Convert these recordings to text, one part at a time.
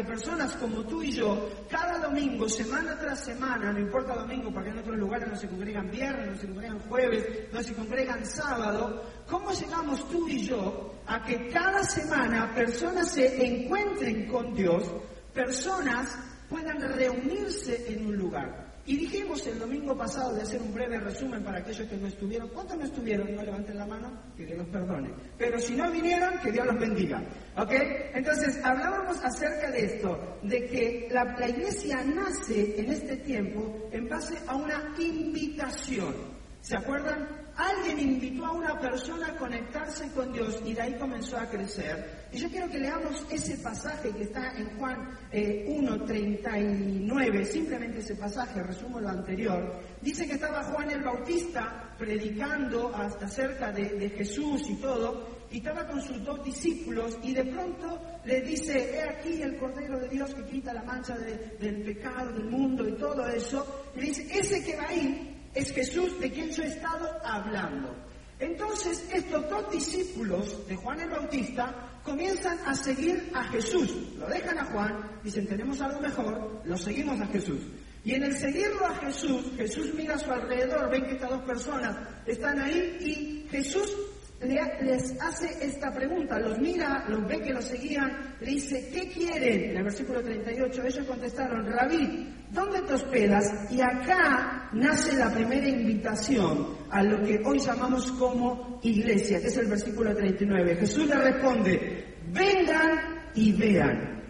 Que personas como tú y yo, cada domingo, semana tras semana, no importa domingo, porque en otros lugares no se congregan viernes, no se congregan jueves, no se congregan sábado, ¿cómo llegamos tú y yo a que cada semana personas se encuentren con Dios, personas puedan reunirse en un lugar? Y dijimos el domingo pasado de hacer un breve resumen para aquellos que no estuvieron. ¿Cuántos no estuvieron? No levanten la mano, que Dios los perdone. Pero si no vinieron, que Dios los bendiga. ¿Ok? Entonces, hablábamos acerca de esto, de que la, la iglesia nace en este tiempo en base a una invitación. ¿Se acuerdan? Alguien invitó a una persona a conectarse con Dios y de ahí comenzó a crecer. Y yo quiero que leamos ese pasaje que está en Juan eh, 1.39, simplemente ese pasaje, resumo lo anterior. Dice que estaba Juan el Bautista predicando hasta acerca de, de Jesús y todo, y estaba con sus dos discípulos y de pronto le dice, he aquí el Cordero de Dios que quita la mancha de- del pecado del mundo y todo eso. Le dice, ese que va ahí es Jesús de quien yo he estado hablando. Entonces estos dos discípulos de Juan el Bautista comienzan a seguir a Jesús. Lo dejan a Juan, dicen tenemos algo mejor, lo seguimos a Jesús. Y en el seguirlo a Jesús, Jesús mira a su alrededor, ven que estas dos personas están ahí y Jesús les hace esta pregunta, los mira, los ve que los seguían, le dice, ¿qué quieren? En el versículo 38 ellos contestaron, Rabí, ¿dónde te hospedas? Y acá nace la primera invitación a lo que hoy llamamos como iglesia, que es el versículo 39. Jesús le responde, vengan y vean,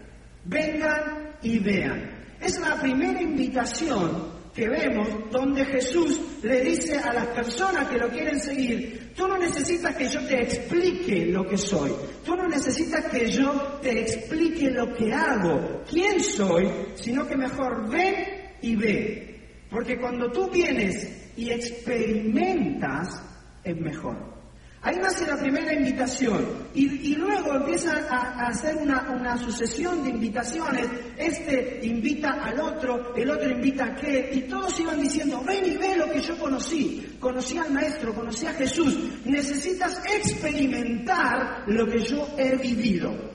vengan y vean. Es la primera invitación que vemos donde Jesús le dice a las personas que lo quieren seguir, tú no necesitas que yo te explique lo que soy, tú no necesitas que yo te explique lo que hago, quién soy, sino que mejor ven y ve. Porque cuando tú vienes y experimentas, es mejor. Ahí nace la primera invitación y, luego empiezan a, hacer una, una sucesión de invitaciones. Este invita al otro, el otro invita a aquel y todos iban diciendo, ven y ve lo que yo conocí. Conocí al Maestro, conocí a Jesús. Necesitas experimentar lo que yo he vivido.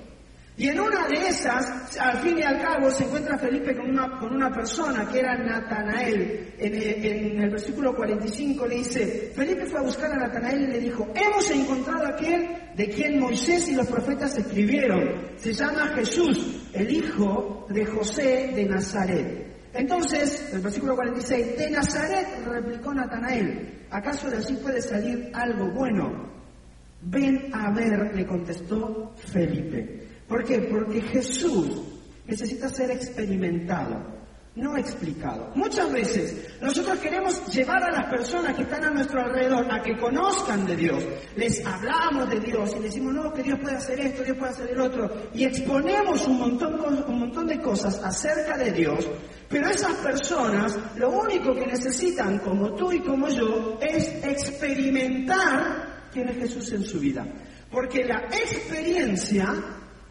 Y en una de esas, al fin y al cabo, se encuentra Felipe con una, con una persona que era Natanael. En, en el versículo 45 le dice, Felipe fue a buscar a Natanael y le dijo, hemos encontrado a aquel de quien Moisés y los profetas escribieron. Se llama Jesús, el hijo de José de Nazaret. Entonces, el versículo 46, de Nazaret replicó Natanael, ¿acaso de allí puede salir algo bueno? Ven a ver, le contestó Felipe. ¿Por qué? Porque Jesús necesita ser experimentado, no explicado. Muchas veces nosotros queremos llevar a las personas que están a nuestro alrededor a que conozcan de Dios. Les hablamos de Dios y decimos, no, que Dios puede hacer esto, Dios puede hacer el otro. Y exponemos un montón, un montón de cosas acerca de Dios. Pero esas personas lo único que necesitan, como tú y como yo, es experimentar quién es Jesús en su vida. Porque la experiencia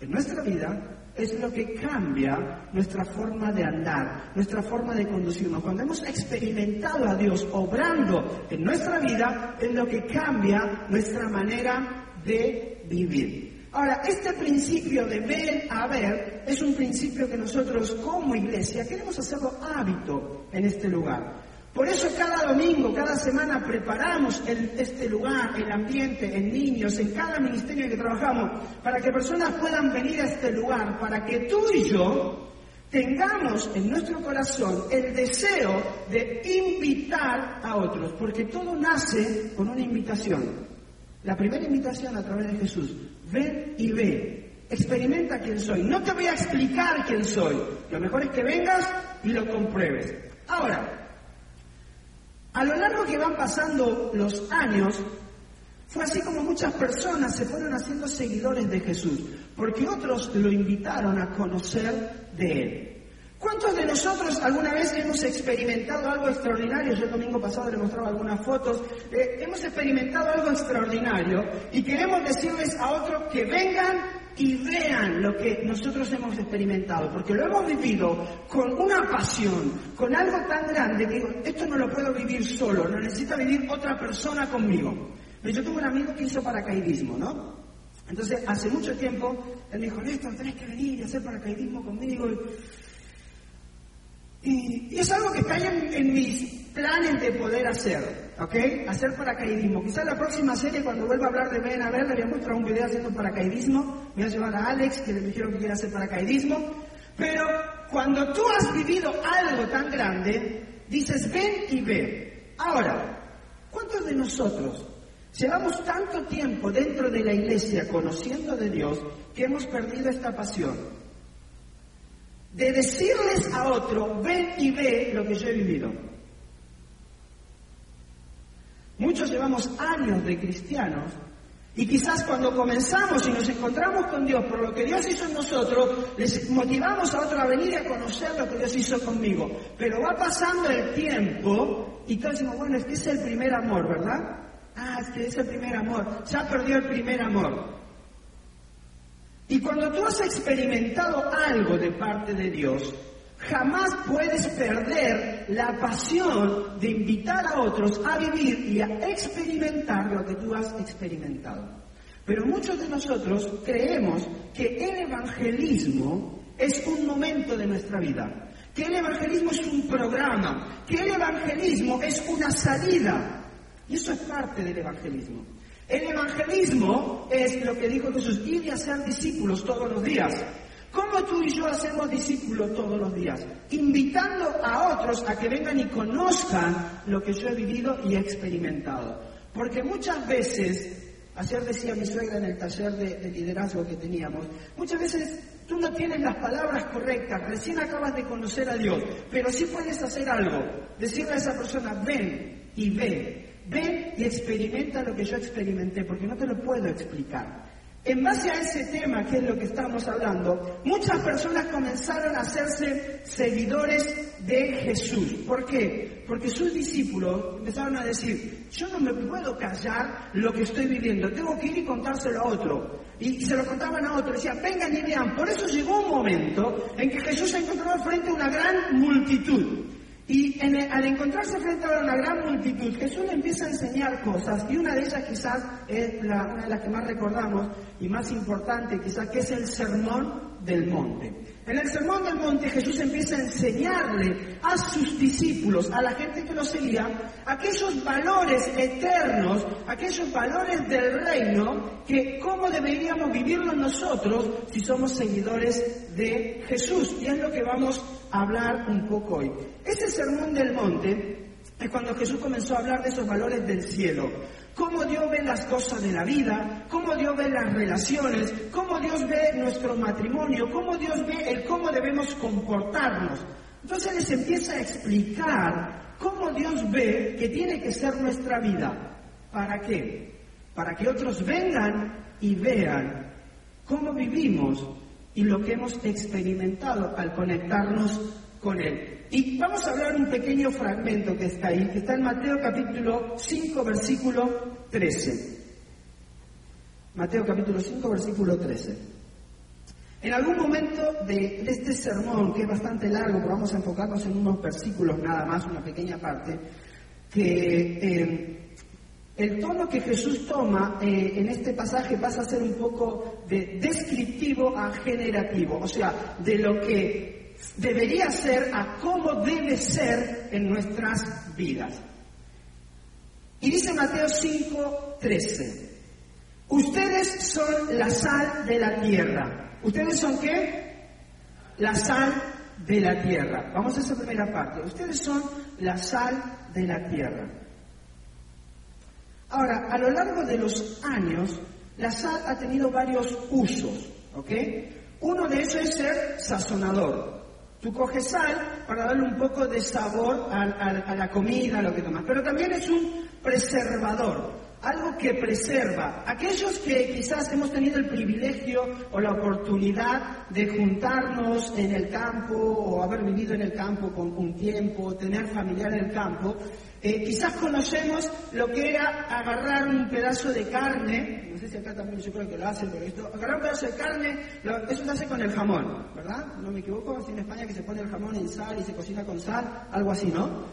en nuestra vida es lo que cambia nuestra forma de andar, nuestra forma de conducirnos. Cuando hemos experimentado a Dios obrando en nuestra vida, es lo que cambia nuestra manera de vivir. Ahora, este principio de ver a ver es un principio que nosotros como iglesia queremos hacerlo hábito en este lugar. Por eso cada domingo, cada semana preparamos este lugar, el ambiente, en niños, en cada ministerio en que trabajamos, para que personas puedan venir a este lugar, para que tú y yo tengamos en nuestro corazón el deseo de invitar a otros, porque todo nace con una invitación. La primera invitación a través de Jesús, ven y ve, experimenta quién soy. No te voy a explicar quién soy, lo mejor es que vengas y lo compruebes. Ahora, a lo largo que van pasando los años, fue así como muchas personas se fueron haciendo seguidores de Jesús, porque otros lo invitaron a conocer de Él. ¿Cuántos de nosotros alguna vez hemos experimentado algo extraordinario? Yo el domingo pasado le mostraba algunas fotos. Eh, hemos experimentado algo extraordinario y queremos decirles a otros que vengan y vean lo que nosotros hemos experimentado, porque lo hemos vivido con una pasión, con algo tan grande que digo, esto no lo puedo vivir solo, lo necesita vivir otra persona conmigo. Yo tuve un amigo que hizo paracaidismo, ¿no? Entonces, hace mucho tiempo, él me dijo, Néstor, tenés que venir y hacer paracaidismo conmigo. Y, es algo que está en, en mis planes de poder hacer, ¿ok? Hacer paracaidismo. Quizás la próxima serie, cuando vuelva a hablar de Ven a ver, le voy a mostrar un video haciendo paracaidismo. Voy a llevar a Alex, que le dijeron que quiere hacer paracaidismo. Pero cuando tú has vivido algo tan grande, dices ven y ve. Ahora, ¿cuántos de nosotros llevamos tanto tiempo dentro de la iglesia conociendo de Dios que hemos perdido esta pasión? de decirles a otro, ven y ve lo que yo he vivido. Muchos llevamos años de cristianos y quizás cuando comenzamos y nos encontramos con Dios por lo que Dios hizo en nosotros, les motivamos a otro a venir a conocer lo que Dios hizo conmigo. Pero va pasando el tiempo y todos decimos, bueno, es es el primer amor, ¿verdad? Ah, es que es el primer amor. Ya perdió el primer amor. Y cuando tú has experimentado algo de parte de Dios, jamás puedes perder la pasión de invitar a otros a vivir y a experimentar lo que tú has experimentado. Pero muchos de nosotros creemos que el evangelismo es un momento de nuestra vida, que el evangelismo es un programa, que el evangelismo es una salida. Y eso es parte del evangelismo. El evangelismo es lo que dijo Jesús, ir y hacer discípulos todos los días. ¿Cómo tú y yo hacemos discípulos todos los días? Invitando a otros a que vengan y conozcan lo que yo he vivido y he experimentado. Porque muchas veces, ayer decía mi suegra en el taller de, de liderazgo que teníamos, muchas veces tú no tienes las palabras correctas, recién acabas de conocer a Dios, pero sí puedes hacer algo, decirle a esa persona, ven y ve, Ven y experimenta lo que yo experimenté, porque no te lo puedo explicar. En base a ese tema, que es lo que estamos hablando, muchas personas comenzaron a hacerse seguidores de Jesús. ¿Por qué? Porque sus discípulos empezaron a decir, yo no me puedo callar lo que estoy viviendo, tengo que ir y contárselo a otro. Y, se lo contaban a otro, decían, vengan y vean. Por eso llegó un momento en que Jesús se encontró frente a una gran multitud. Y al encontrarse frente a una gran multitud, Jesús le empieza a enseñar cosas, y una de ellas quizás es la, una de las que más recordamos y más importante quizás, que es el sermón del monte. En el sermón del monte Jesús empieza a enseñarle a sus discípulos, a la gente que lo seguía, aquellos valores eternos, aquellos valores del reino, que cómo deberíamos vivirlos nosotros si somos seguidores de Jesús. Y es lo que vamos hablar un poco hoy. Ese sermón del monte es cuando Jesús comenzó a hablar de esos valores del cielo cómo Dios ve las cosas de la vida, cómo Dios ve las relaciones, cómo Dios ve nuestro matrimonio, cómo Dios ve el cómo debemos comportarnos. Entonces les empieza a explicar cómo Dios ve que tiene que ser nuestra vida. ¿Para qué? Para que otros vengan y vean cómo vivimos y lo que hemos experimentado al conectarnos con Él. Y vamos a hablar un pequeño fragmento que está ahí, que está en Mateo capítulo 5, versículo 13. Mateo capítulo 5, versículo 13. En algún momento de, este sermón, que es bastante largo, pero vamos a enfocarnos en unos versículos nada más, una pequeña parte, que eh, el tono que Jesús toma eh, en este pasaje pasa a ser un poco de descriptivo a generativo, o sea, de lo que debería ser a cómo debe ser en nuestras vidas. Y dice Mateo 5, 13, ustedes son la sal de la tierra. ¿Ustedes son qué? La sal de la tierra. Vamos a esa primera parte. Ustedes son la sal de la tierra. Ahora, a lo largo de los años, la sal ha tenido varios usos, ¿ok? Uno de ellos es ser sazonador. Tú coges sal para darle un poco de sabor a, a la comida, a lo que tomas. Pero también es un preservador algo que preserva. Aquellos que quizás hemos tenido el privilegio o la oportunidad de juntarnos en el campo o haber vivido en el campo con un tiempo, tener familiar en el campo, eh, quizás conocemos lo que era agarrar un pedazo de carne, no sé si acá también yo creo que lo hacen, pero esto, agarrar un pedazo de carne, eso se hace con el jamón, ¿verdad? No me equivoco, así en España que se pone el jamón en sal y se cocina con sal, algo así, ¿no?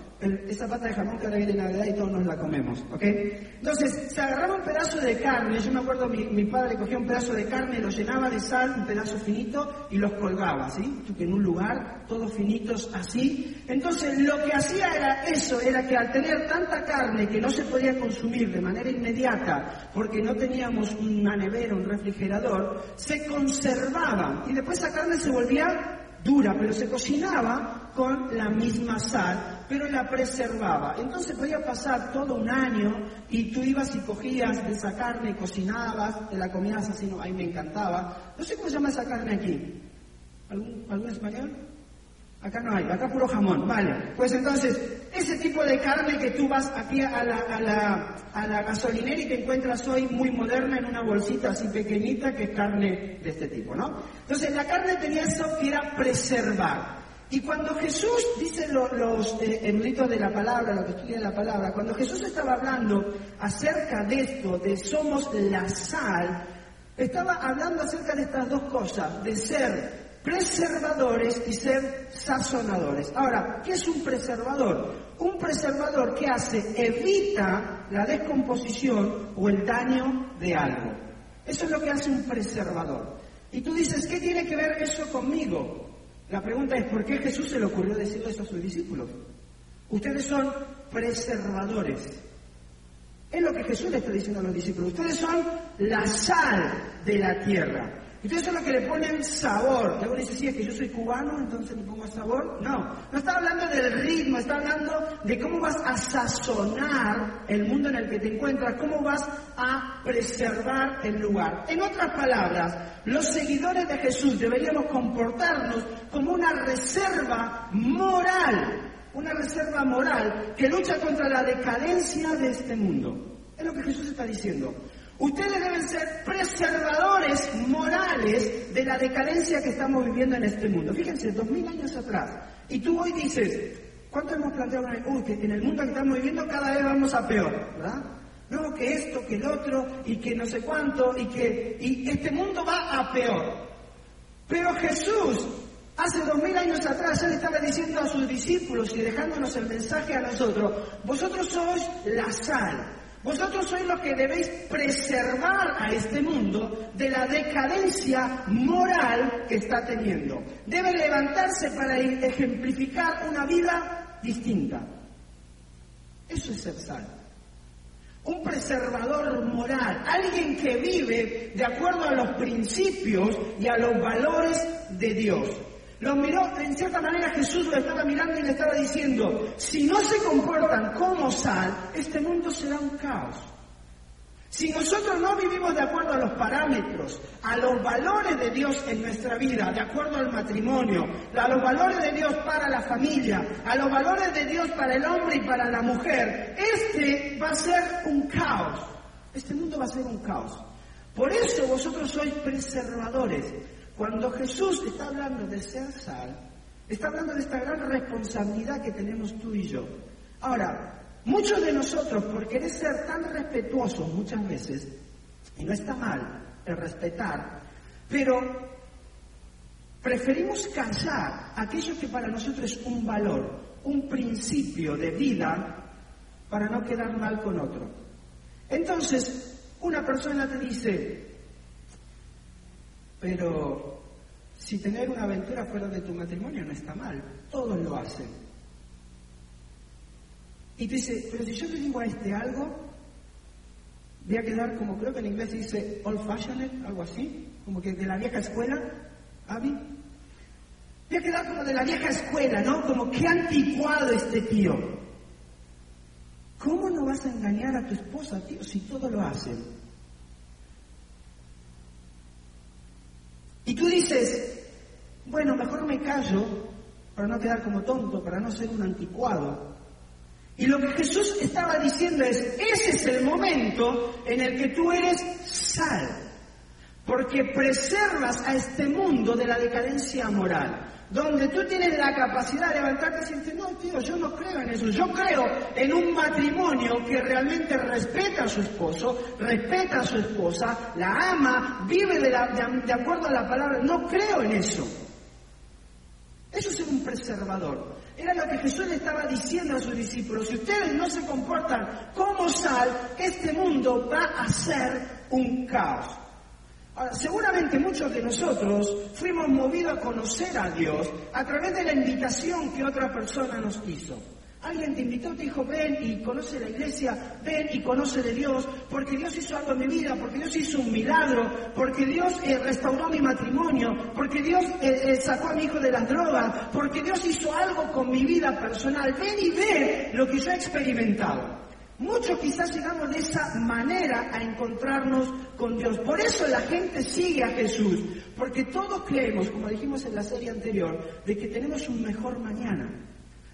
esa pata de jamón que ahora viene Navidad y todos nos la comemos, ¿ok? Entonces, se agarraba un pedazo de carne, yo me acuerdo, mi, mi padre cogía un pedazo de carne, lo llenaba de sal, un pedazo finito, y los colgaba, ¿sí? En un lugar, todos finitos así. Entonces, lo que hacía era eso, era que al tanta carne que no se podía consumir de manera inmediata, porque no teníamos una nevera, un refrigerador, se conservaba, y después esa carne se volvía dura, pero se cocinaba con la misma sal, pero la preservaba. Entonces podía pasar todo un año y tú ibas y cogías de esa carne y cocinabas, te la comías así, no, ahí me encantaba. No sé cómo se llama esa carne aquí. ¿Algún, ¿algún español? Acá no hay, acá puro jamón, vale. Pues entonces, ese tipo de carne que tú vas aquí a la, a la, a la gasolinera y te encuentras hoy muy moderna en una bolsita así pequeñita que es carne de este tipo, ¿no? Entonces, la carne tenía eso que era preservar. Y cuando Jesús, dice los eh, eruditos de la palabra, lo que estudian la palabra, cuando Jesús estaba hablando acerca de esto, de somos la sal, estaba hablando acerca de estas dos cosas, de ser preservadores y ser sazonadores. Ahora, ¿qué es un preservador? Un preservador que hace evita la descomposición o el daño de algo. Eso es lo que hace un preservador. Y tú dices, ¿qué tiene que ver eso conmigo? La pregunta es, ¿por qué Jesús se le ocurrió decir eso a sus discípulos? Ustedes son preservadores. Es lo que Jesús le está diciendo a los discípulos. Ustedes son la sal de la tierra. Ustedes son los que le ponen sabor. Y dice, sí, es que yo soy cubano, entonces le pongo sabor. No, no está hablando del ritmo, está hablando de cómo vas a sazonar el mundo en el que te encuentras, cómo vas a preservar el lugar. En otras palabras, los seguidores de Jesús deberíamos comportarnos como una reserva moral, una reserva moral que lucha contra la decadencia de este mundo. Es lo que Jesús está diciendo. Ustedes deben ser preservadores morales de la decadencia que estamos viviendo en este mundo. Fíjense, dos mil años atrás. Y tú hoy dices, ¿cuánto hemos planteado? Uy, que en el mundo que estamos viviendo cada vez vamos a peor, ¿verdad? No, que esto, que el otro, y que no sé cuánto, y que y este mundo va a peor. Pero Jesús, hace dos mil años atrás, Él estaba diciendo a sus discípulos y dejándonos el mensaje a nosotros, vosotros sois la sal. Vosotros sois los que debéis preservar a este mundo de la decadencia moral que está teniendo. Debe levantarse para ejemplificar una vida distinta. Eso es ser sal. Un preservador moral, alguien que vive de acuerdo a los principios y a los valores de Dios. Los miró, en cierta manera Jesús lo estaba mirando y le estaba diciendo, si no se comportan como sal, este mundo será un caos. Si nosotros no vivimos de acuerdo a los parámetros, a los valores de Dios en nuestra vida, de acuerdo al matrimonio, a los valores de Dios para la familia, a los valores de Dios para el hombre y para la mujer, este va a ser un caos. Este mundo va a ser un caos. Por eso vosotros sois preservadores. Cuando Jesús está hablando de ser sal, está hablando de esta gran responsabilidad que tenemos tú y yo. Ahora, muchos de nosotros, por querer ser tan respetuosos muchas veces, y no está mal el respetar, pero preferimos callar aquello que para nosotros es un valor, un principio de vida, para no quedar mal con otro. Entonces, una persona te dice, pero si tener una aventura fuera de tu matrimonio no está mal, todos lo hacen. Y dice, pero si yo le digo a este algo, voy a quedar como creo que en inglés se dice old fashioned, algo así, como que de la vieja escuela, Abby. Voy a quedar como de la vieja escuela, ¿no? Como que anticuado este tío. ¿Cómo no vas a engañar a tu esposa, tío, si todo lo hacen? Y tú dices, bueno, mejor me callo para no quedar como tonto, para no ser un anticuado. Y lo que Jesús estaba diciendo es, ese es el momento en el que tú eres sal, porque preservas a este mundo de la decadencia moral donde tú tienes la capacidad de levantarte y decir, no, tío, yo no creo en eso, yo creo en un matrimonio que realmente respeta a su esposo, respeta a su esposa, la ama, vive de, de acuerdo a la palabra, no creo en eso. Eso es un preservador. Era lo que Jesús le estaba diciendo a sus discípulos. Si ustedes no se comportan como sal, este mundo va a ser un caos. Ahora, seguramente muchos de nosotros fuimos movidos a conocer a Dios a través de la invitación que otra persona nos hizo. Alguien te invitó, te dijo, ven y conoce la iglesia, ven y conoce de Dios, porque Dios hizo algo en mi vida, porque Dios hizo un milagro, porque Dios eh, restauró mi matrimonio, porque Dios eh, eh, sacó a mi hijo de las drogas, porque Dios hizo algo con mi vida personal. Ven y ve lo que yo he experimentado. Muchos quizás llegamos de esa manera a encontrarnos con Dios. Por eso la gente sigue a Jesús, porque todos creemos, como dijimos en la serie anterior, de que tenemos un mejor mañana,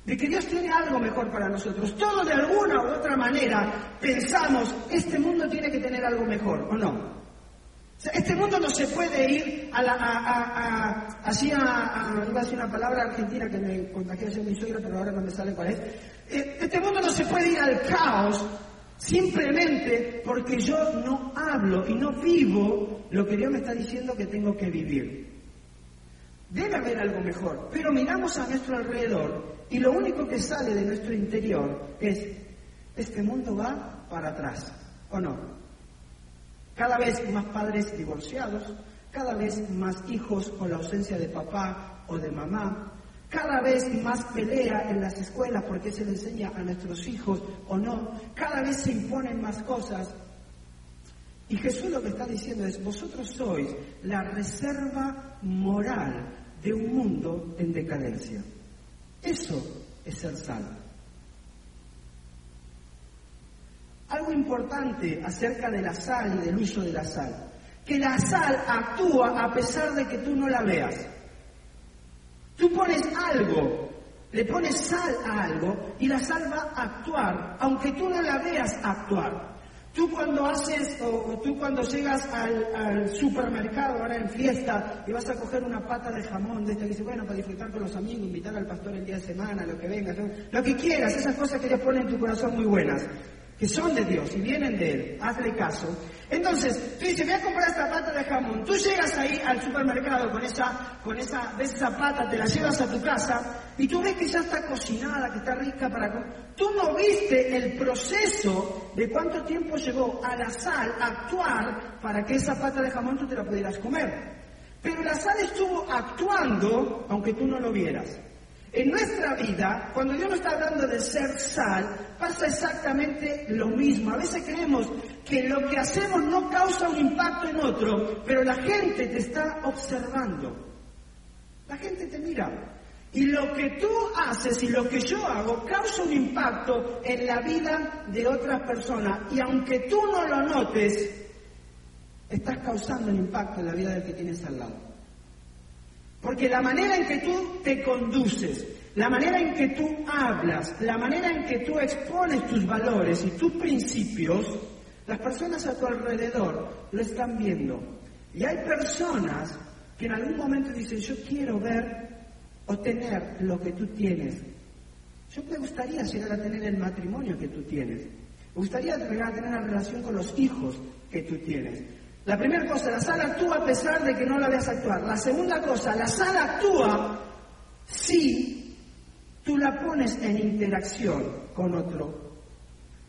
de que Dios tiene algo mejor para nosotros. Todos de alguna u otra manera pensamos, este mundo tiene que tener algo mejor, ¿o no? Este mundo no se puede ir a la, a, así a, iba a decir una palabra argentina que me contagió ayer mi suegra, pero ahora no me sale cuál es. Eh, este mundo no se puede ir al caos simplemente porque yo no hablo y no vivo lo que Dios me está diciendo que tengo que vivir. Debe haber algo mejor, pero miramos a nuestro alrededor y lo único que sale de nuestro interior es, este mundo va para atrás, ¿o no? Cada vez más padres divorciados, cada vez más hijos con la ausencia de papá o de mamá, cada vez más pelea en las escuelas porque se le enseña a nuestros hijos o no, cada vez se imponen más cosas. Y Jesús lo que está diciendo es, vosotros sois la reserva moral de un mundo en decadencia. Eso es ser salvo. Algo importante acerca de la sal y del uso de la sal, que la sal actúa a pesar de que tú no la veas. Tú pones algo, le pones sal a algo y la sal va a actuar, aunque tú no la veas actuar. Tú cuando haces, o tú cuando llegas al, supermercado ahora en fiesta y vas a coger una pata de jamón de esta que dice, bueno, para disfrutar con los amigos, invitar al pastor el día de semana, lo que venga, lo que quieras, esas cosas que Dios pone en tu corazón muy buenas que son de Dios y vienen de Él, hazle caso. Entonces, tú dices, voy a comprar esta pata de jamón. Tú llegas ahí al supermercado con esa, con esa, ves esa pata, te la llevas a tu casa y tú ves que ya está cocinada, que está rica para comer. Tú no viste el proceso de cuánto tiempo llevó a la sal a actuar para que esa pata de jamón tú te la pudieras comer. Pero la sal estuvo actuando aunque tú no lo vieras. En nuestra vida, cuando Dios nos está hablando de ser sal, pasa exactamente lo mismo. A veces creemos que lo que hacemos no causa un impacto en otro, pero la gente te está observando. La gente te mira. Y lo que tú haces y lo que yo hago causa un impacto en la vida de otra persona. Y aunque tú no lo notes, estás causando un impacto en la vida del que tienes al lado. Porque la manera en que tú te conduces, la manera en que tú hablas, la manera en que tú expones tus valores y tus principios, las personas a tu alrededor lo están viendo. Y hay personas que en algún momento dicen, yo quiero ver o tener lo que tú tienes. Yo me gustaría llegar a tener el matrimonio que tú tienes. Me gustaría llegar a tener la relación con los hijos que tú tienes. La primera cosa, la sal actúa a pesar de que no la veas actuar. La segunda cosa, la sal actúa si tú la pones en interacción con otro.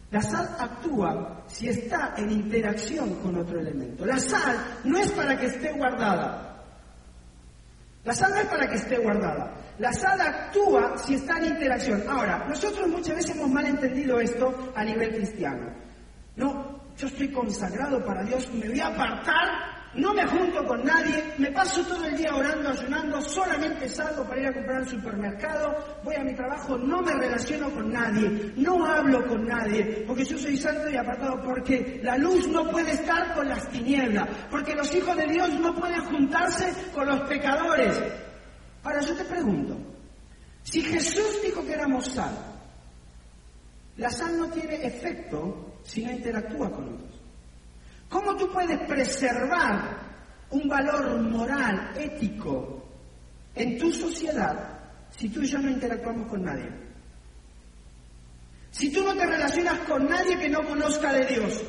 La sal actúa si está en interacción con otro elemento. La sal no es para que esté guardada. La sal no es para que esté guardada. La sal actúa si está en interacción. Ahora, nosotros muchas veces hemos mal entendido esto a nivel cristiano. No, yo estoy consagrado para Dios, me voy a apartar no me junto con nadie, me paso todo el día orando, ayunando, solamente salgo para ir a comprar al supermercado, voy a mi trabajo, no me relaciono con nadie, no hablo con nadie, porque yo soy santo y apartado, porque la luz no puede estar con las tinieblas, porque los hijos de Dios no pueden juntarse con los pecadores. Ahora yo te pregunto, si Jesús dijo que éramos sal, la sal no tiene efecto si no interactúa con otros. ¿Cómo tú puedes preservar un valor moral, ético, en tu sociedad si tú y yo no interactuamos con nadie? Si tú no te relacionas con nadie que no conozca de Dios,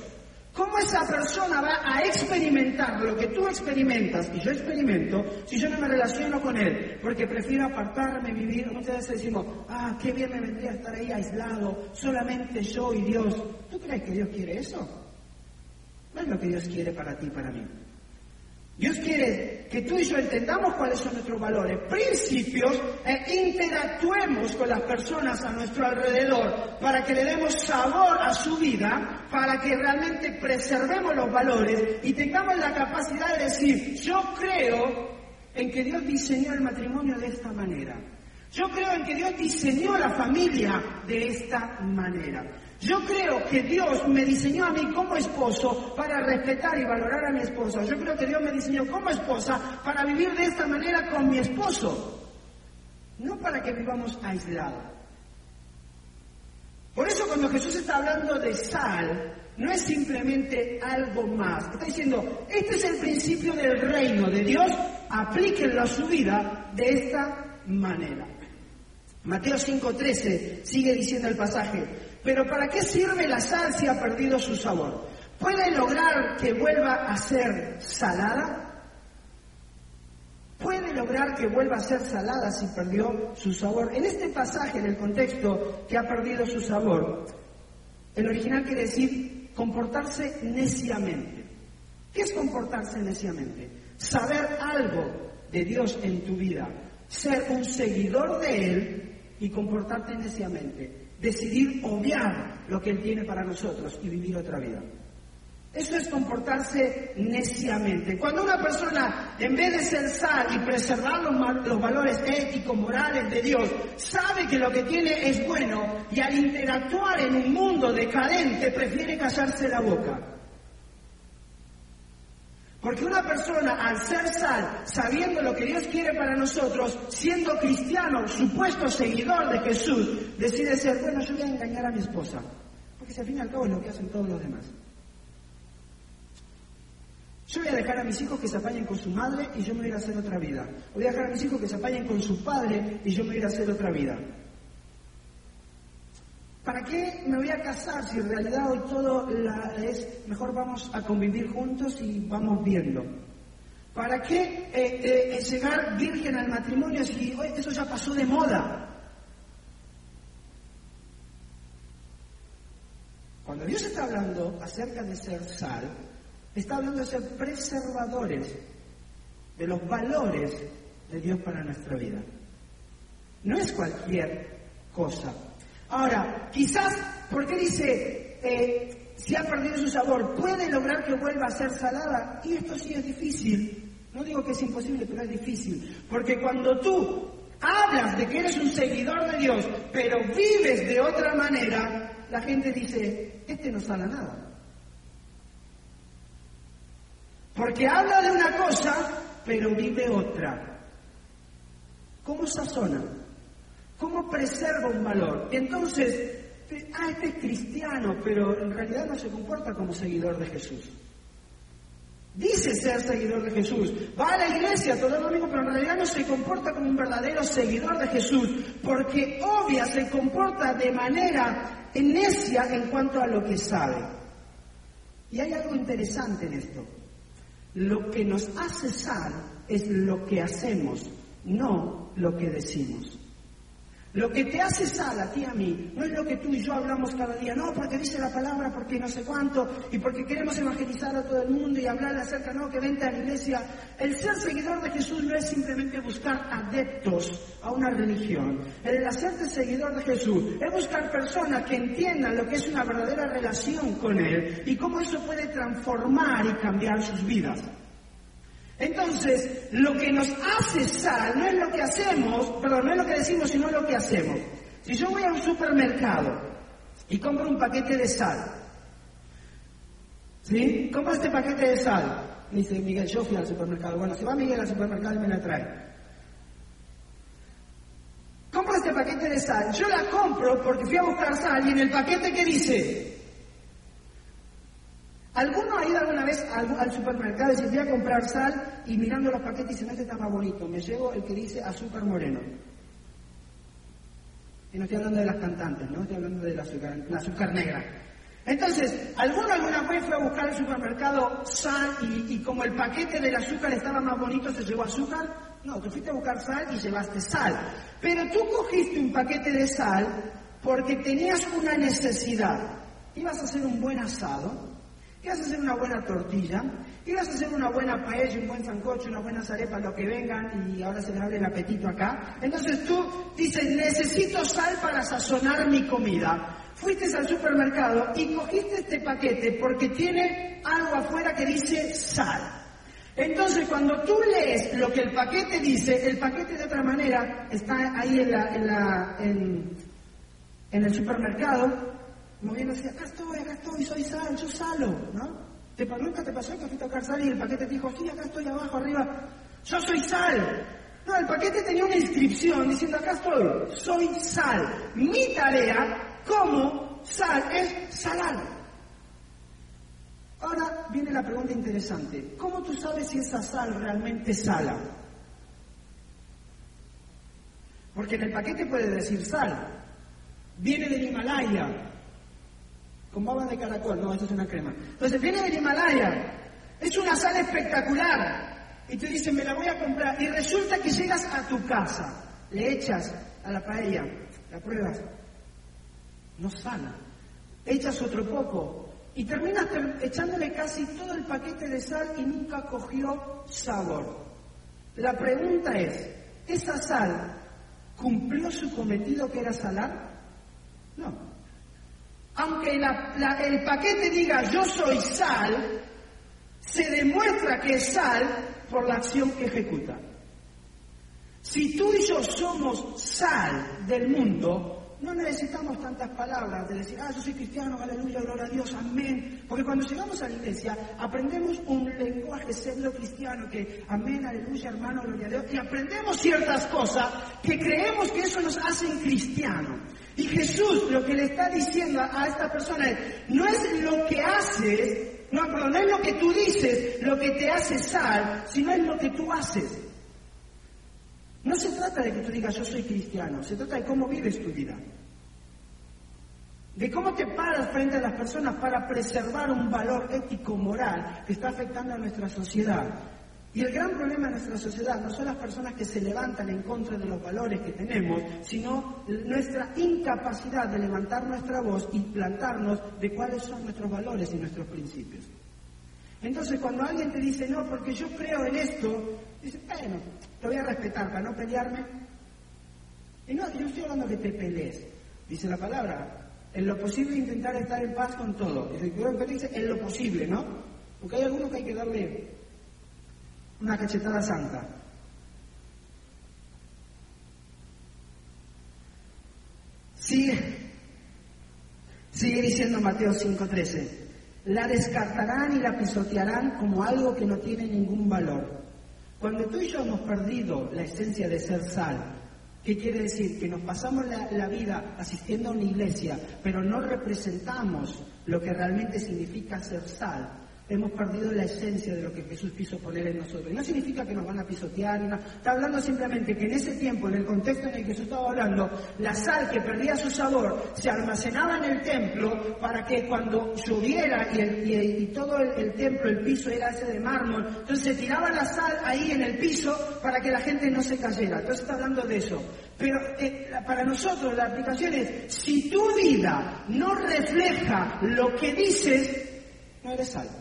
¿cómo esa persona va a experimentar lo que tú experimentas y yo experimento si yo no me relaciono con él? Porque prefiero apartarme, vivir. Muchas veces decimos, ah, qué bien me vendría estar ahí aislado, solamente yo y Dios. ¿Tú crees que Dios quiere eso? No es lo que Dios quiere para ti y para mí. Dios quiere que tú y yo entendamos cuáles son nuestros valores, principios, e interactuemos con las personas a nuestro alrededor para que le demos sabor a su vida, para que realmente preservemos los valores y tengamos la capacidad de decir, yo creo en que Dios diseñó el matrimonio de esta manera. Yo creo en que Dios diseñó la familia de esta manera. Yo creo que Dios me diseñó a mí como esposo para respetar y valorar a mi esposa. Yo creo que Dios me diseñó como esposa para vivir de esta manera con mi esposo. No para que vivamos aislados. Por eso cuando Jesús está hablando de sal, no es simplemente algo más. Está diciendo, este es el principio del reino de Dios, aplíquenlo a su vida de esta manera. Mateo 5:13 sigue diciendo el pasaje, pero ¿para qué sirve la sal si ha perdido su sabor? ¿Puede lograr que vuelva a ser salada? ¿Puede lograr que vuelva a ser salada si perdió su sabor? En este pasaje, en el contexto que ha perdido su sabor, el original quiere decir comportarse neciamente. ¿Qué es comportarse neciamente? Saber algo de Dios en tu vida, ser un seguidor de Él y comportarte neciamente decidir obviar lo que Él tiene para nosotros y vivir otra vida. Eso es comportarse neciamente. Cuando una persona, en vez de ser sal y preservar los, los, valores éticos, morales de Dios, sabe que lo que tiene es bueno y al interactuar en un mundo decadente prefiere callarse la boca. Porque una persona al ser sal, sabiendo lo que Dios quiere para nosotros, siendo cristiano, supuesto seguidor de Jesús, decide ser, bueno, yo voy a engañar a mi esposa. Porque si al fin y al cabo es lo que hacen todos los demás. Yo voy a dejar a mis hijos que se apañen con su madre y yo me voy a hacer otra vida. Voy a dejar a mis hijos que se apañen con su padre y yo me voy a hacer otra vida. ¿Para qué me voy a casar si en realidad hoy todo es mejor vamos a convivir juntos y vamos viendo? ¿Para qué eh, eh, llegar virgen al matrimonio si hoy eso ya pasó de moda? Cuando Dios está hablando acerca de ser sal, está hablando de ser preservadores de los valores de Dios para nuestra vida. No es cualquier cosa. Ahora, quizás, ¿por qué dice, eh, si ha perdido su sabor, puede lograr que vuelva a ser salada? Y esto sí es difícil. No digo que es imposible, pero es difícil. Porque cuando tú hablas de que eres un seguidor de Dios, pero vives de otra manera, la gente dice, este no sala nada. Porque habla de una cosa, pero vive otra. ¿Cómo sazona? ¿Cómo preserva un valor? Entonces, ah, este es cristiano, pero en realidad no se comporta como seguidor de Jesús. Dice ser seguidor de Jesús. Va a la iglesia todo el domingo, pero en realidad no se comporta como un verdadero seguidor de Jesús, porque obvia se comporta de manera necia en cuanto a lo que sabe. Y hay algo interesante en esto. Lo que nos hace sal es lo que hacemos, no lo que decimos. Lo que te hace sal a ti y a mí no es lo que tú y yo hablamos cada día, no, porque dice la palabra, porque no sé cuánto, y porque queremos evangelizar a todo el mundo y hablarle acerca, no, que vente a la iglesia. El ser seguidor de Jesús no es simplemente buscar adeptos a una religión. El hacerte seguidor de Jesús es buscar personas que entiendan lo que es una verdadera relación con Él y cómo eso puede transformar y cambiar sus vidas. Entonces, lo que nos hace sal no es lo que hacemos, perdón, no es lo que decimos, sino lo que hacemos. Si yo voy a un supermercado y compro un paquete de sal, ¿sí? Compro este paquete de sal. dice Miguel, yo fui al supermercado. Bueno, si va Miguel al supermercado y me la trae. Compro este paquete de sal. Yo la compro porque fui a buscar sal y en el paquete que dice ¿Alguno ha ido alguna vez al, supermercado y se voy a comprar sal y mirando los paquetes dice, no, este está más bonito, me llevo el que dice azúcar moreno? Y no estoy hablando de las cantantes, no estoy hablando de la azúcar, la negra. Entonces, ¿alguno alguna vez fue a buscar al supermercado sal y, y, como el paquete del azúcar estaba más bonito, se llevó azúcar? No, tú fuiste a buscar sal y llevaste sal. Pero tú cogiste un paquete de sal porque tenías una necesidad. Ibas a hacer un buen asado vas a hacer una buena tortilla, vas a hacer una buena paella, un buen sancocho, una buena arepas, lo que vengan, y ahora se les abre el apetito acá. Entonces tú dices, necesito sal para sazonar mi comida. Fuiste al supermercado y cogiste este paquete porque tiene algo afuera que dice sal. Entonces, cuando tú lees lo que el paquete dice, el paquete de otra manera está ahí en, la, en, la, en, en el supermercado moviendo así, acá estoy, acá estoy, soy sal, yo salo, ¿no? ¿Te, ¿Nunca te pasó que fuiste a tocar sal y el paquete te dijo, sí, acá estoy abajo, arriba, yo soy sal? No, el paquete tenía una inscripción diciendo, acá estoy, soy sal. Mi tarea como sal es salar. Ahora viene la pregunta interesante. ¿Cómo tú sabes si esa sal realmente sala? Porque en el paquete puede decir sal. Viene del Himalaya, con baba de caracol, no, esto es una crema. Entonces viene del Himalaya, es una sal espectacular. Y te dicen, me la voy a comprar. Y resulta que llegas a tu casa, le echas a la paella, la pruebas, no sana. Echas otro poco y terminas echándole casi todo el paquete de sal y nunca cogió sabor. La pregunta es, ¿esa sal cumplió su cometido que era salar? No aunque el paquete diga yo soy sal, se demuestra que es sal por la acción que ejecuta. Si tú y yo somos sal del mundo, no necesitamos tantas palabras de decir, ah, yo soy cristiano, aleluya, gloria a Dios, amén. Porque cuando llegamos a la iglesia aprendemos un lenguaje pseudo cristiano que, amén, aleluya, hermano, gloria a Dios, y aprendemos ciertas cosas que creemos que eso nos hace cristianos. Y Jesús lo que le está diciendo a esta persona es, no es lo que haces, no, no es lo que tú dices lo que te hace sal, sino es lo que tú haces. No se trata de que tú digas yo soy cristiano, se trata de cómo vives tu vida. De cómo te paras frente a las personas para preservar un valor ético moral que está afectando a nuestra sociedad. Y el gran problema de nuestra sociedad no son las personas que se levantan en contra de los valores que tenemos, sino nuestra incapacidad de levantar nuestra voz y plantarnos de cuáles son nuestros valores y nuestros principios. Entonces, cuando alguien te dice, no, porque yo creo en esto, dice, bueno, te voy a respetar para no pelearme. Y no, yo estoy hablando que te pelees. Dice la palabra, en lo posible intentar estar en paz con todo. Dice, dice, en lo posible, ¿no? Porque hay algunos que hay que darle una cachetada santa. Sigue, sigue diciendo Mateo 5:13, la descartarán y la pisotearán como algo que no tiene ningún valor. Cuando tú y yo hemos perdido la esencia de ser sal, ¿qué quiere decir? Que nos pasamos la, la vida asistiendo a una iglesia, pero no representamos lo que realmente significa ser sal hemos perdido la esencia de lo que Jesús quiso poner en nosotros. No significa que nos van a pisotear, no. está hablando simplemente que en ese tiempo, en el contexto en el que Jesús estaba hablando, la sal que perdía su sabor se almacenaba en el templo para que cuando lloviera y, todo el, templo, el piso era ese de mármol, entonces se tiraba la sal ahí en el piso para que la gente no se cayera. Entonces está hablando de eso. Pero eh, para nosotros la aplicación es, si tu vida no refleja lo que dices, no eres salvo.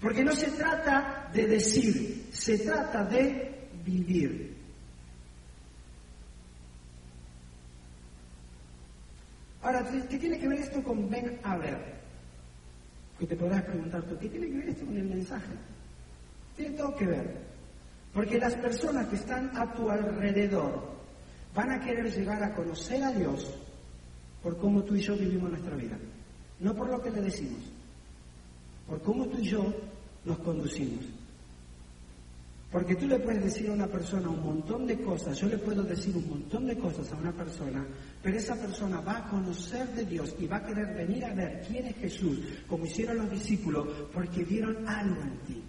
Porque no se trata de decir, se trata de vivir. Ahora, ¿qué tiene que ver esto con ven a ver? Que te podrás preguntar tú, ¿qué tiene que ver esto con el mensaje? Tiene todo que ver. Porque las personas que están a tu alrededor van a querer llegar a conocer a Dios por cómo tú y yo vivimos nuestra vida. No por lo que le decimos, por cómo tú y yo nos conducimos. Porque tú le puedes decir a una persona un montón de cosas, yo le puedo decir un montón de cosas a una persona, pero esa persona va a conocer de Dios y va a querer venir a ver quién es Jesús, como hicieron los discípulos, porque vieron algo en ti.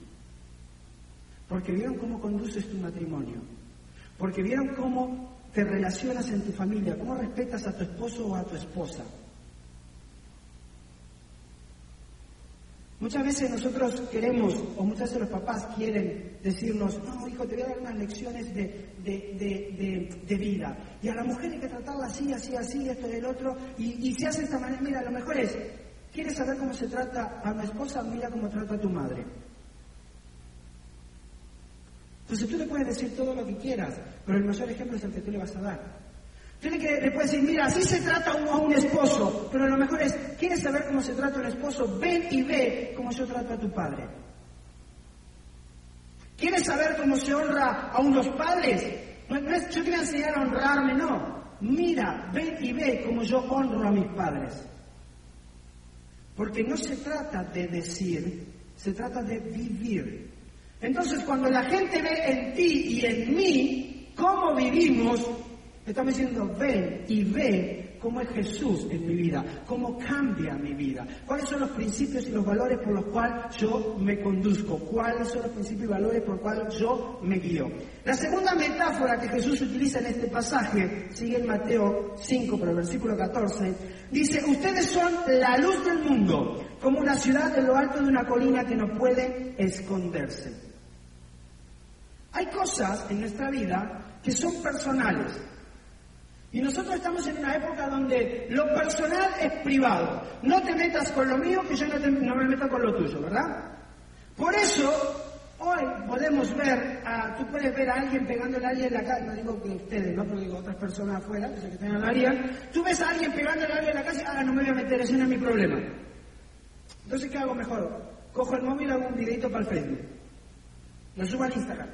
Porque vieron cómo conduces tu matrimonio. Porque vieron cómo te relacionas en tu familia, cómo respetas a tu esposo o a tu esposa. Muchas veces nosotros queremos, o muchas veces los papás quieren decirnos, no, hijo, te voy a dar unas lecciones de, vida. Y a la mujer hay que tratarla así, así, así, esto y el otro. Y, y se hace de esta manera, mira, lo mejor es, ¿quieres saber cómo se trata a mi esposa? Mira cómo trata a tu madre. Entonces tú le puedes decir todo lo que quieras, pero el mayor ejemplo es el que tú le vas a dar. Tú le, puedes decir, mira, así se trata a un esposo, pero lo mejor es, ¿quieres saber cómo se trata un esposo? Ven y ve cómo yo trato a tu padre. ¿Quieres saber cómo se honra a unos padres? No, es, yo te voy a enseñar a honrarme, no. Mira, ven y ve cómo yo honro a mis padres. Porque no se trata de decir, se trata de vivir. Entonces, cuando la gente ve en ti y en mí cómo vivimos, Estamos diciendo, ven y ve cómo es Jesús en mi vida, cómo cambia mi vida, cuáles son los principios y los valores por los cuales yo me conduzco, cuáles son los principios y valores por los cuales yo me guío. La segunda metáfora que Jesús utiliza en este pasaje, sigue en Mateo 5, pero versículo 14, dice, ustedes son la luz del mundo, como una ciudad en lo alto de una colina que no puede esconderse. Hay cosas en nuestra vida que son personales, y nosotros estamos en una época donde lo personal es privado. No te metas con lo mío que yo no, me meto con lo tuyo, ¿verdad? Por eso, hoy podemos ver, tú puedes ver a alguien pegándole a alguien en la calle, no digo que ustedes, no, pero digo otras personas afuera, que, que tengan la área, tú ves a alguien pegándole a alguien en la calle, ah, no me voy a meter, ese no es mi problema. Entonces, ¿qué hago mejor? Cojo el móvil y hago un videito para el Facebook. Lo subo al Instagram.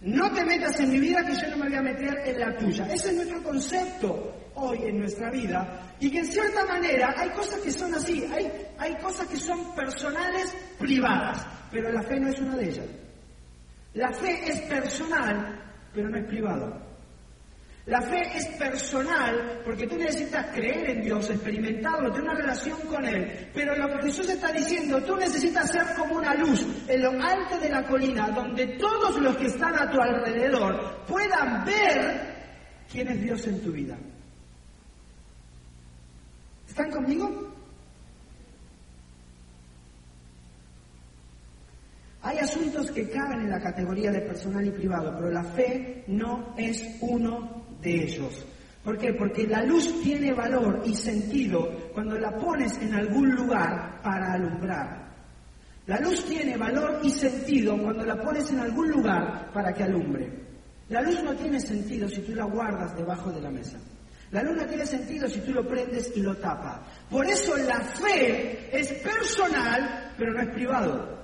No te metas en mi vida que yo no me voy a meter en la tuya. Ese es nuestro concepto hoy en nuestra vida. Y que en cierta manera hay cosas que son así, hay, hay cosas que son personales, privadas, pero la fe no es una de ellas. La fe es personal, pero no es privada. La fe es personal porque tú necesitas creer en Dios, experimentarlo, tener una relación con Él. Pero lo que Jesús está diciendo, tú necesitas ser como una luz en lo alto de la colina, donde todos los que están a tu alrededor puedan ver quién es Dios en tu vida. ¿Están conmigo? Hay asuntos que caben en la categoría de personal y privado, pero la fe no es uno de ellos. ¿Por qué? Porque la luz tiene valor y sentido cuando la pones en algún lugar para alumbrar. La luz tiene valor y sentido cuando la pones en algún lugar para que alumbre. La luz no tiene sentido si tú la guardas debajo de la mesa. La luz no tiene sentido si tú lo prendes y lo tapas. Por eso la fe es personal, pero no es privado.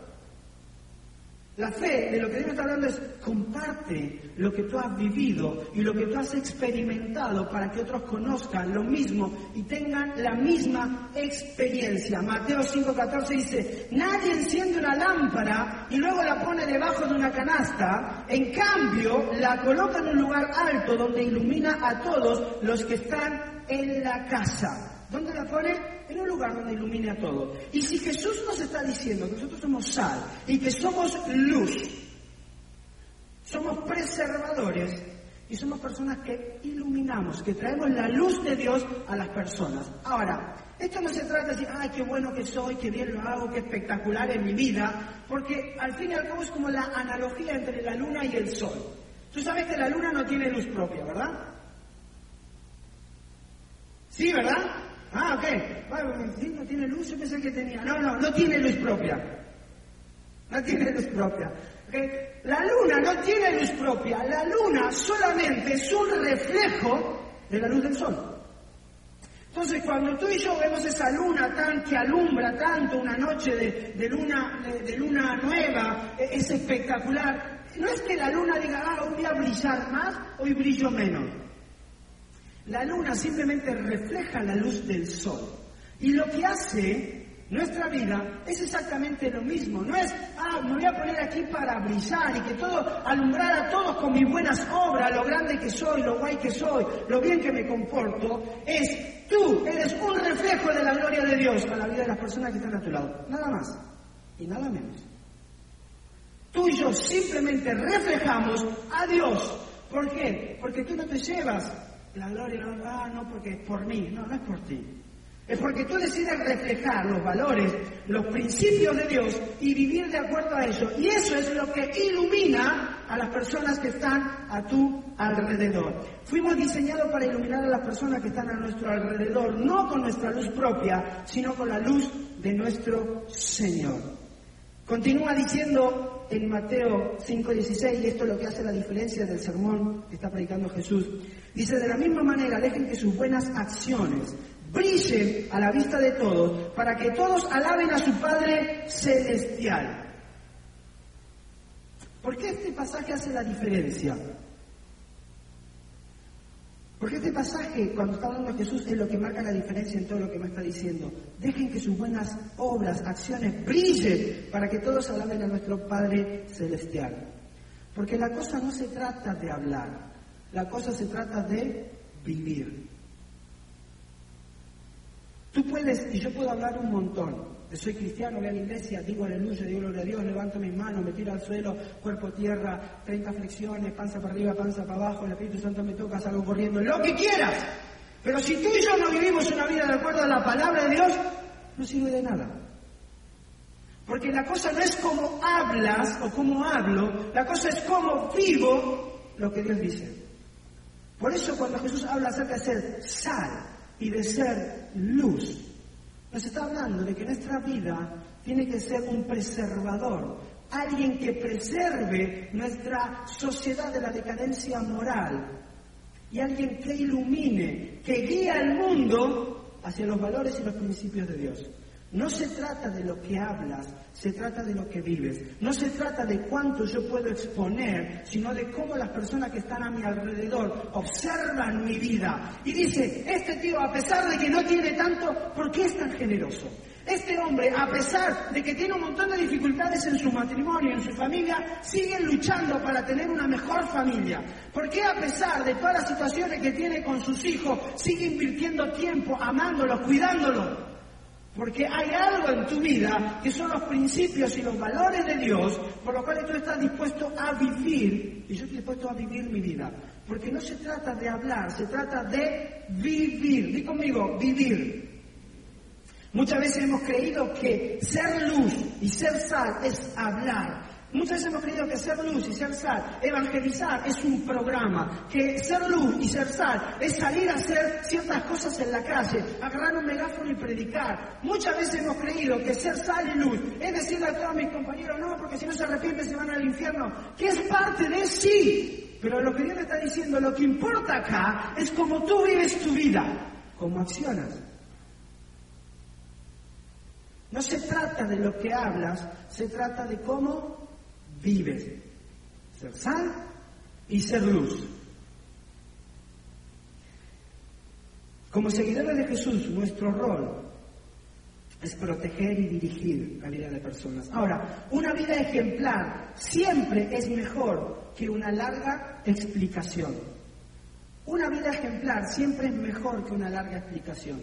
La fe de lo que Dios está hablando es comparte lo que tú has vivido y lo que tú has experimentado para que otros conozcan lo mismo y tengan la misma experiencia. Mateo 5:14 dice, nadie enciende una lámpara y luego la pone debajo de una canasta, en cambio la coloca en un lugar alto donde ilumina a todos los que están en la casa. ¿Dónde la pone? en un lugar donde ilumine a todo. Y si Jesús nos está diciendo que nosotros somos sal y que somos luz, somos preservadores y somos personas que iluminamos, que traemos la luz de Dios a las personas. Ahora, esto no se trata de decir, ay, qué bueno que soy, qué bien lo hago, qué espectacular en mi vida, porque al fin y al cabo es como la analogía entre la luna y el sol. Tú sabes que la luna no tiene luz propia, ¿verdad? Sí, ¿verdad? Ah, ok. Bueno, sí, no tiene luz, yo pensé que tenía. No, no, no tiene luz propia. No tiene luz propia. La luna no tiene luz propia. La luna solamente es un reflejo de la luz del sol. Entonces, cuando tú y yo vemos esa luna tan que alumbra tanto una noche de, luna, de, luna nueva, e, es espectacular. No es que la luna diga, ah, hoy voy a brillar más, hoy brillo menos. La luna simplemente refleja la luz del sol. Y lo que hace nuestra vida es exactamente lo mismo. No es, ah, me voy a poner aquí para brillar y que todo, alumbrar a todos con mis buenas obras, lo grande que soy, lo guay que soy, lo bien que me comporto. Es, tú eres un reflejo de la gloria de Dios a la vida de las personas que están a tu lado. Nada más y nada menos. Tú y yo simplemente reflejamos a Dios. ¿Por qué? Porque tú no te llevas la gloria, no, ah, no, porque es por mí. No, no es por ti. Es porque tú decides reflejar los valores, los principios de Dios y vivir de acuerdo a eso. Y eso es lo que ilumina a las personas que están a tu alrededor. Fuimos diseñados para iluminar a las personas que están a nuestro alrededor, no con nuestra luz propia, sino con la luz de nuestro Señor. Continúa diciendo en Mateo 5:16, y esto es lo que hace la diferencia del sermón que está predicando Jesús. Dice, de la misma manera, dejen que sus buenas acciones brillen a la vista de todos, para que todos alaben a su Padre Celestial. ¿Por qué este pasaje hace la diferencia? Porque este pasaje, cuando está hablando Jesús, es lo que marca la diferencia en todo lo que me está diciendo. Dejen que sus buenas obras, acciones brillen para que todos alaben a nuestro Padre Celestial. Porque la cosa no se trata de hablar, la cosa se trata de vivir. Tú puedes, y yo puedo hablar un montón, soy cristiano, voy a la iglesia, digo aleluya, digo gloria a Dios, levanto mis manos, me tiro al suelo, cuerpo tierra, 30 flexiones, panza para arriba, panza para abajo, el Espíritu Santo me toca, salgo corriendo, lo que quieras. Pero si tú y yo no vivimos una vida de acuerdo a la palabra de Dios, no sirve de nada. Porque la cosa no es cómo hablas o cómo hablo, la cosa es cómo vivo lo que Dios dice. Por eso cuando Jesús habla acerca de ser sal y de ser luz, nos está hablando de que nuestra vida tiene que ser un preservador, alguien que preserve nuestra sociedad de la decadencia moral y alguien que ilumine, que guíe al mundo hacia los valores y los principios de Dios. No se trata de lo que hablas, se trata de lo que vives. No se trata de cuánto yo puedo exponer, sino de cómo las personas que están a mi alrededor observan mi vida. Y dice, este tío, a pesar de que no tiene tanto, ¿por qué es tan generoso? Este hombre, a pesar de que tiene un montón de dificultades en su matrimonio, en su familia, sigue luchando para tener una mejor familia. ¿Por qué a pesar de todas las situaciones que tiene con sus hijos, sigue invirtiendo tiempo, amándolos, cuidándolos? Porque hay algo en tu vida que son los principios y los valores de Dios por los cuales tú estás dispuesto a vivir y yo estoy dispuesto a vivir mi vida. Porque no se trata de hablar, se trata de vivir. Di conmigo, vivir. Muchas veces hemos creído que ser luz y ser sal es hablar. Muchas veces hemos creído que ser luz y ser sal, evangelizar es un programa, que ser luz y ser sal es salir a hacer ciertas cosas en la calle, agarrar un megáfono y predicar. Muchas veces hemos creído que ser sal y luz es decirle a todos mis compañeros, no, porque si no se arrepienten se van al infierno, que es parte de sí. Pero lo que Dios está diciendo, lo que importa acá es cómo tú vives tu vida, cómo accionas. No se trata de lo que hablas, se trata de cómo vives. Ser sal y ser luz. Como seguidores de Jesús, nuestro rol es proteger y dirigir la vida de personas. Ahora, una vida ejemplar siempre es mejor que una larga explicación. Una vida ejemplar siempre es mejor que una larga explicación.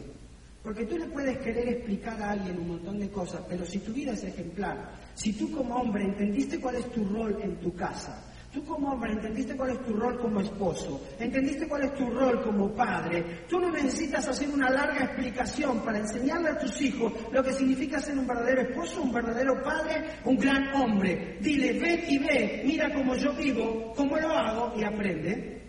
Porque tú le puedes querer explicar a alguien un montón de cosas, pero si tu vida es ejemplar, si tú como hombre entendiste cuál es tu rol en tu casa, Tú como hombre entendiste cuál es tu rol como esposo, entendiste cuál es tu rol como padre. Tú no necesitas hacer una larga explicación para enseñarle a tus hijos lo que significa ser un verdadero esposo, un verdadero padre, un gran hombre. Dile, ven y ve, mira cómo yo vivo, cómo lo hago y aprende.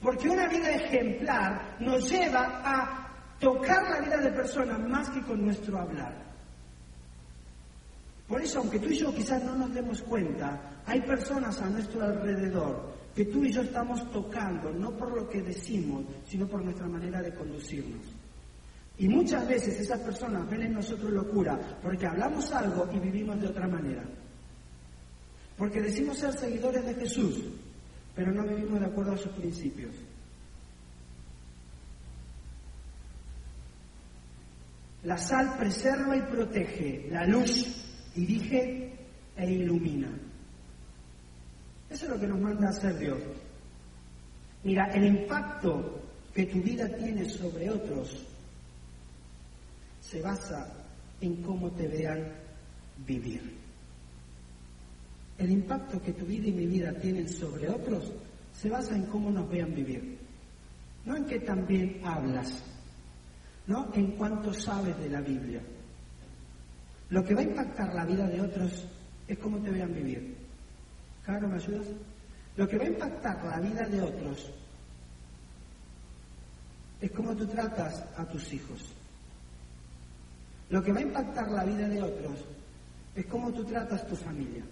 Porque una vida ejemplar nos lleva a tocar la vida de personas más que con nuestro hablar. Por eso, aunque tú y yo quizás no nos demos cuenta, hay personas a nuestro alrededor que tú y yo estamos tocando, no por lo que decimos, sino por nuestra manera de conducirnos. Y muchas veces esas personas ven en nosotros locura porque hablamos algo y vivimos de otra manera. Porque decimos ser seguidores de Jesús, pero no vivimos de acuerdo a sus principios. La sal preserva y protege, la luz dirige e ilumina. Eso es lo que nos manda hacer Dios. Mira, el impacto que tu vida tiene sobre otros se basa en cómo te vean vivir. El impacto que tu vida y mi vida tienen sobre otros se basa en cómo nos vean vivir. No en qué también hablas, no en cuánto sabes de la Biblia lo que va a impactar la vida de otros es cómo te vean vivir. Claro, ¿me ayudas? Lo que va a impactar la vida de otros es cómo tú tratas a tus hijos. Lo que va a impactar la vida de otros es cómo tú tratas tu familia.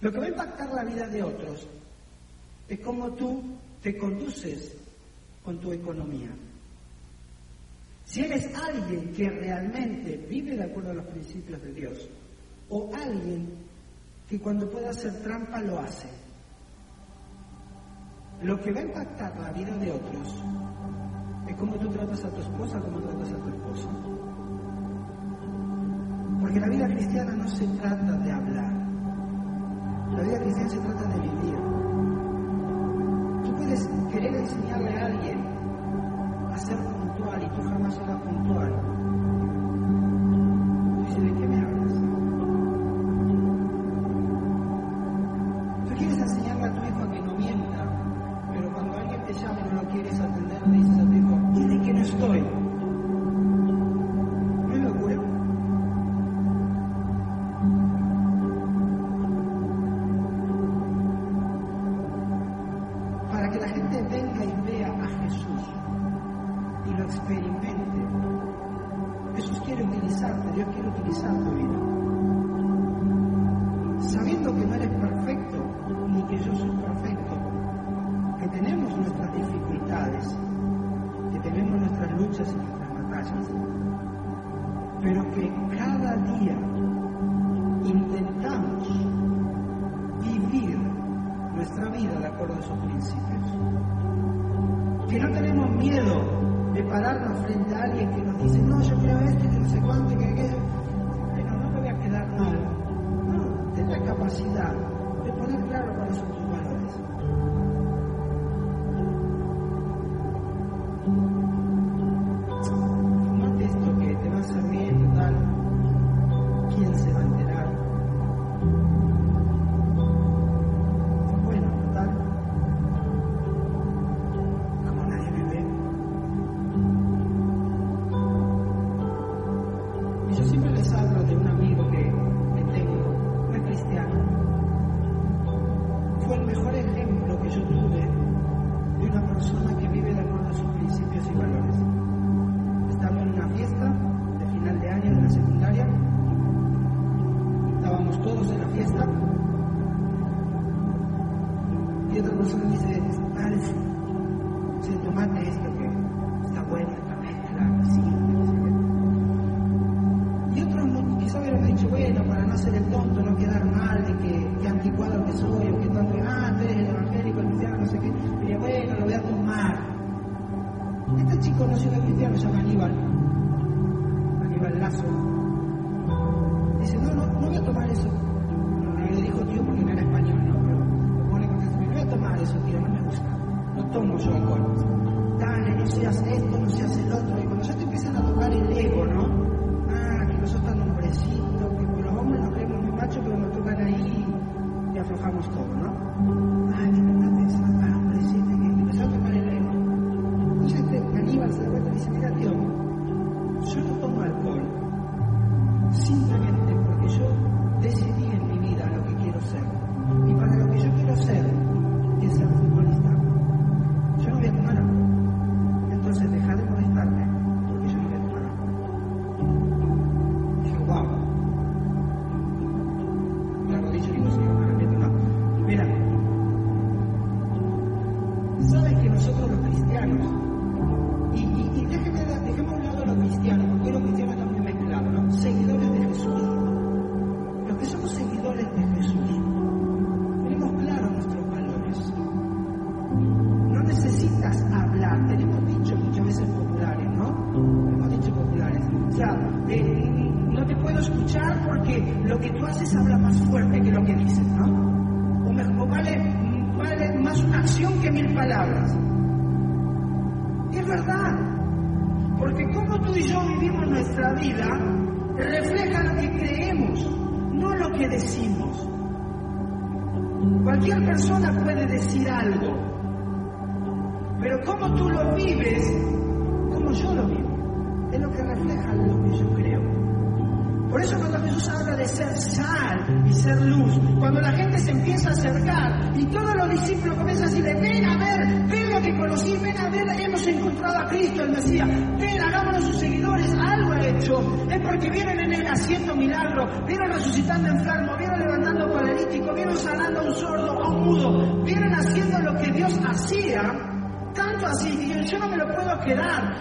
Lo que va a impactar la vida de otros es cómo tú te conduces con tu economía. Si eres alguien que realmente vive de acuerdo a los principios de Dios, o alguien que cuando puede hacer trampa lo hace, lo que va a impactar la vida de otros es cómo tú tratas a tu esposa, cómo tratas a tu esposo. Porque la vida cristiana no se trata de hablar, la vida cristiana se trata de vivir. Tú puedes querer enseñarle a alguien a ser puntual y tú jamás serás puntual. Dice, ¿de qué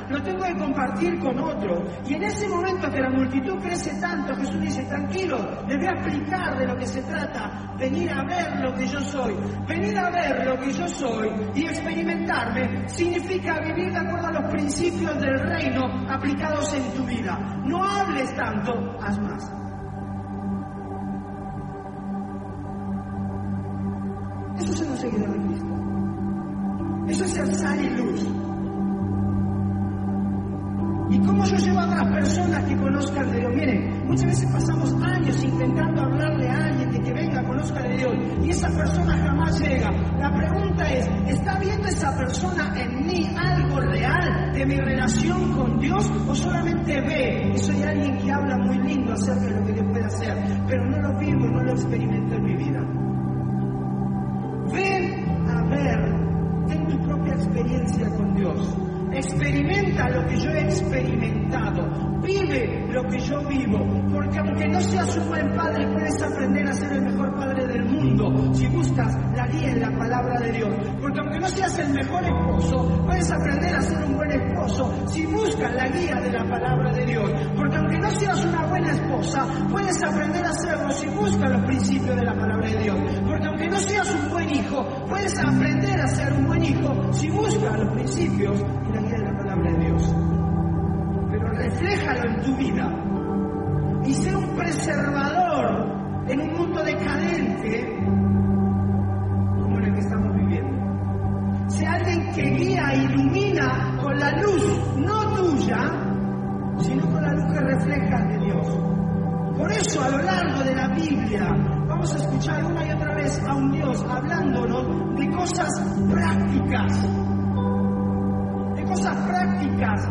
lo tengo que compartir con otro. Y en ese momento que la multitud crece tanto, Jesús dice, tranquilo, les voy a explicar de lo que se trata, venir a ver lo que yo soy, venir a ver lo que yo soy y experimentarme significa vivir de acuerdo a los principios del reino aplicados en tu vida. No hables tanto, haz más. Eso es ser un seguidor de Cristo. Eso es ser sal y luz. ¿Y cómo yo llevo a otras personas que conozcan de Dios? Miren, muchas veces pasamos años intentando hablarle a alguien de que venga, conozca de Dios, y esa persona jamás llega. La pregunta es, ¿está viendo esa persona en mí algo real de mi relación con Dios o solamente ve que soy alguien que habla muy lindo acerca de lo que Dios puede hacer, pero no lo vivo, no lo experimento en mi vida? Experimenta lo que yo he experimentado. Vive lo que yo vivo. Porque aunque no seas un buen padre, puedes aprender a ser el mejor padre del mundo si buscas la guía en la palabra de Dios. Porque aunque no seas el mejor esposo, puedes aprender a ser un buen esposo si buscas la guía de la palabra de Dios. Porque aunque no seas una buena esposa, puedes aprender a hacerlo si buscas los principios de la palabra de Dios. Porque aunque no seas un buen hijo, puedes aprender a ser un buen hijo si buscas los principios refléjalo en tu vida y sé un preservador en un mundo decadente como el que estamos viviendo. Sé alguien que guía e ilumina con la luz, no tuya, sino con la luz que refleja de Dios. Por eso a lo largo de la Biblia vamos a escuchar una y otra vez a un Dios hablándonos de cosas prácticas, de cosas prácticas,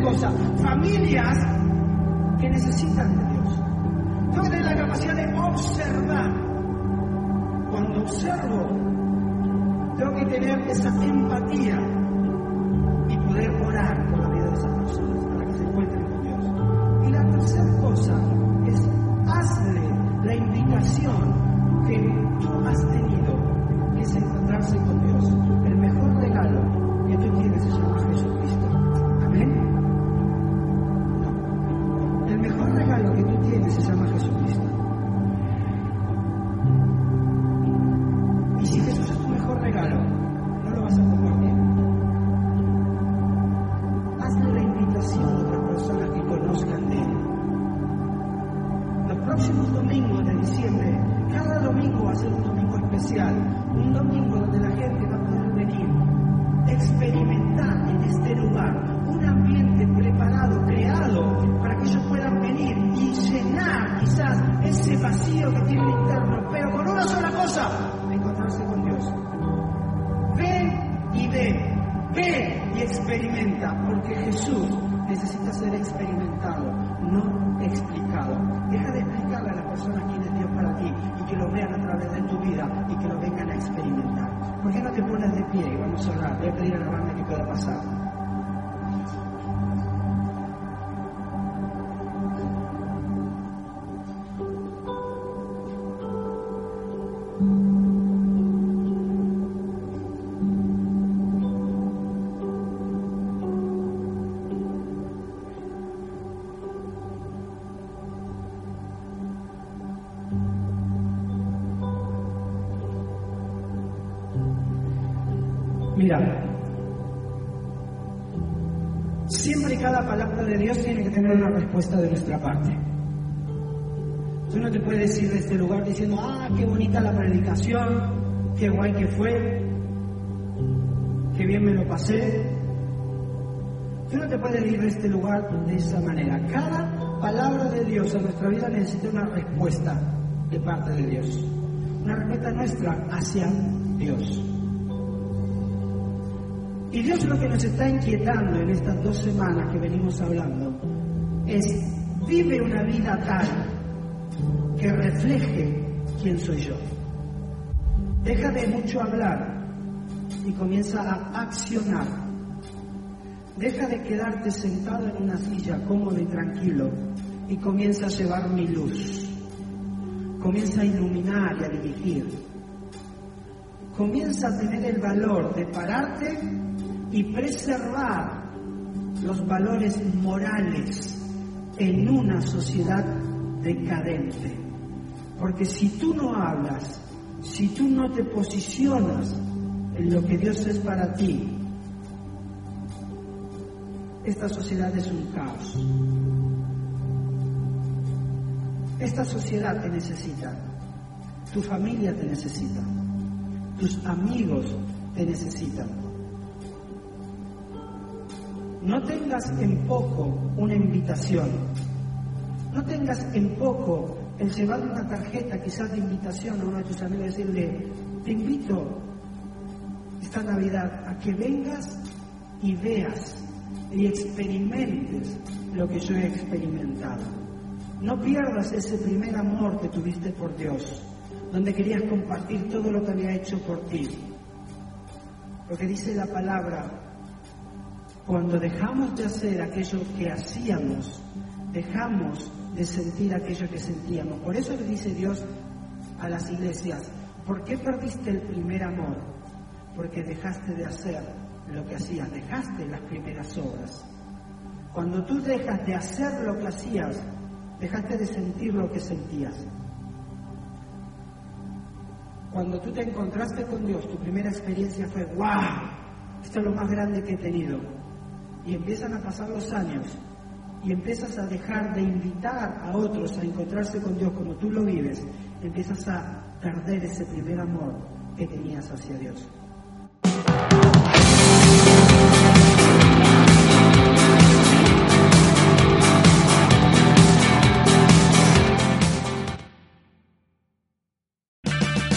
cosas, familias que necesitan de Dios. Tengo que tener la capacidad de observar. Cuando observo, tengo que tener esa empatía y poder orar Mira, siempre cada palabra de Dios tiene que tener una respuesta de nuestra parte. Tú no te puedes ir de este lugar diciendo, ah, qué bonita la predicación, qué guay que fue, qué bien me lo pasé. Tú no te puedes ir de este lugar de esa manera. Cada palabra de Dios en nuestra vida necesita una respuesta de parte de Dios. Una respuesta nuestra hacia Dios. Y Dios lo que nos está inquietando en estas dos semanas que venimos hablando es, vive una vida tal que refleje quién soy yo. Deja de mucho hablar y comienza a accionar. Deja de quedarte sentado en una silla cómodo y tranquilo y comienza a llevar mi luz. Comienza a iluminar y a dirigir. Comienza a tener el valor de pararte y preservar los valores morales en una sociedad decadente. Porque si tú no hablas, si tú no te posicionas en lo que Dios es para ti, esta sociedad es un caos. Esta sociedad te necesita, tu familia te necesita, tus amigos te necesitan. No tengas en poco una invitación. No tengas en poco el llevar una tarjeta quizás de invitación a uno de tus amigos y decirle, te invito esta Navidad a que vengas y veas y experimentes lo que yo he experimentado. No pierdas ese primer amor que tuviste por Dios, donde querías compartir todo lo que había hecho por ti. Porque dice la palabra, cuando dejamos de hacer aquello que hacíamos, dejamos de sentir aquello que sentíamos. Por eso le dice Dios a las iglesias, ¿por qué perdiste el primer amor? Porque dejaste de hacer lo que hacías, dejaste las primeras obras. Cuando tú dejas de hacer lo que hacías, dejaste de sentir lo que sentías. Cuando tú te encontraste con Dios, tu primera experiencia fue, wow, esto es lo más grande que he tenido y empiezan a pasar los años y empiezas a dejar de invitar a otros a encontrarse con Dios como tú lo vives, empiezas a perder ese primer amor que tenías hacia Dios.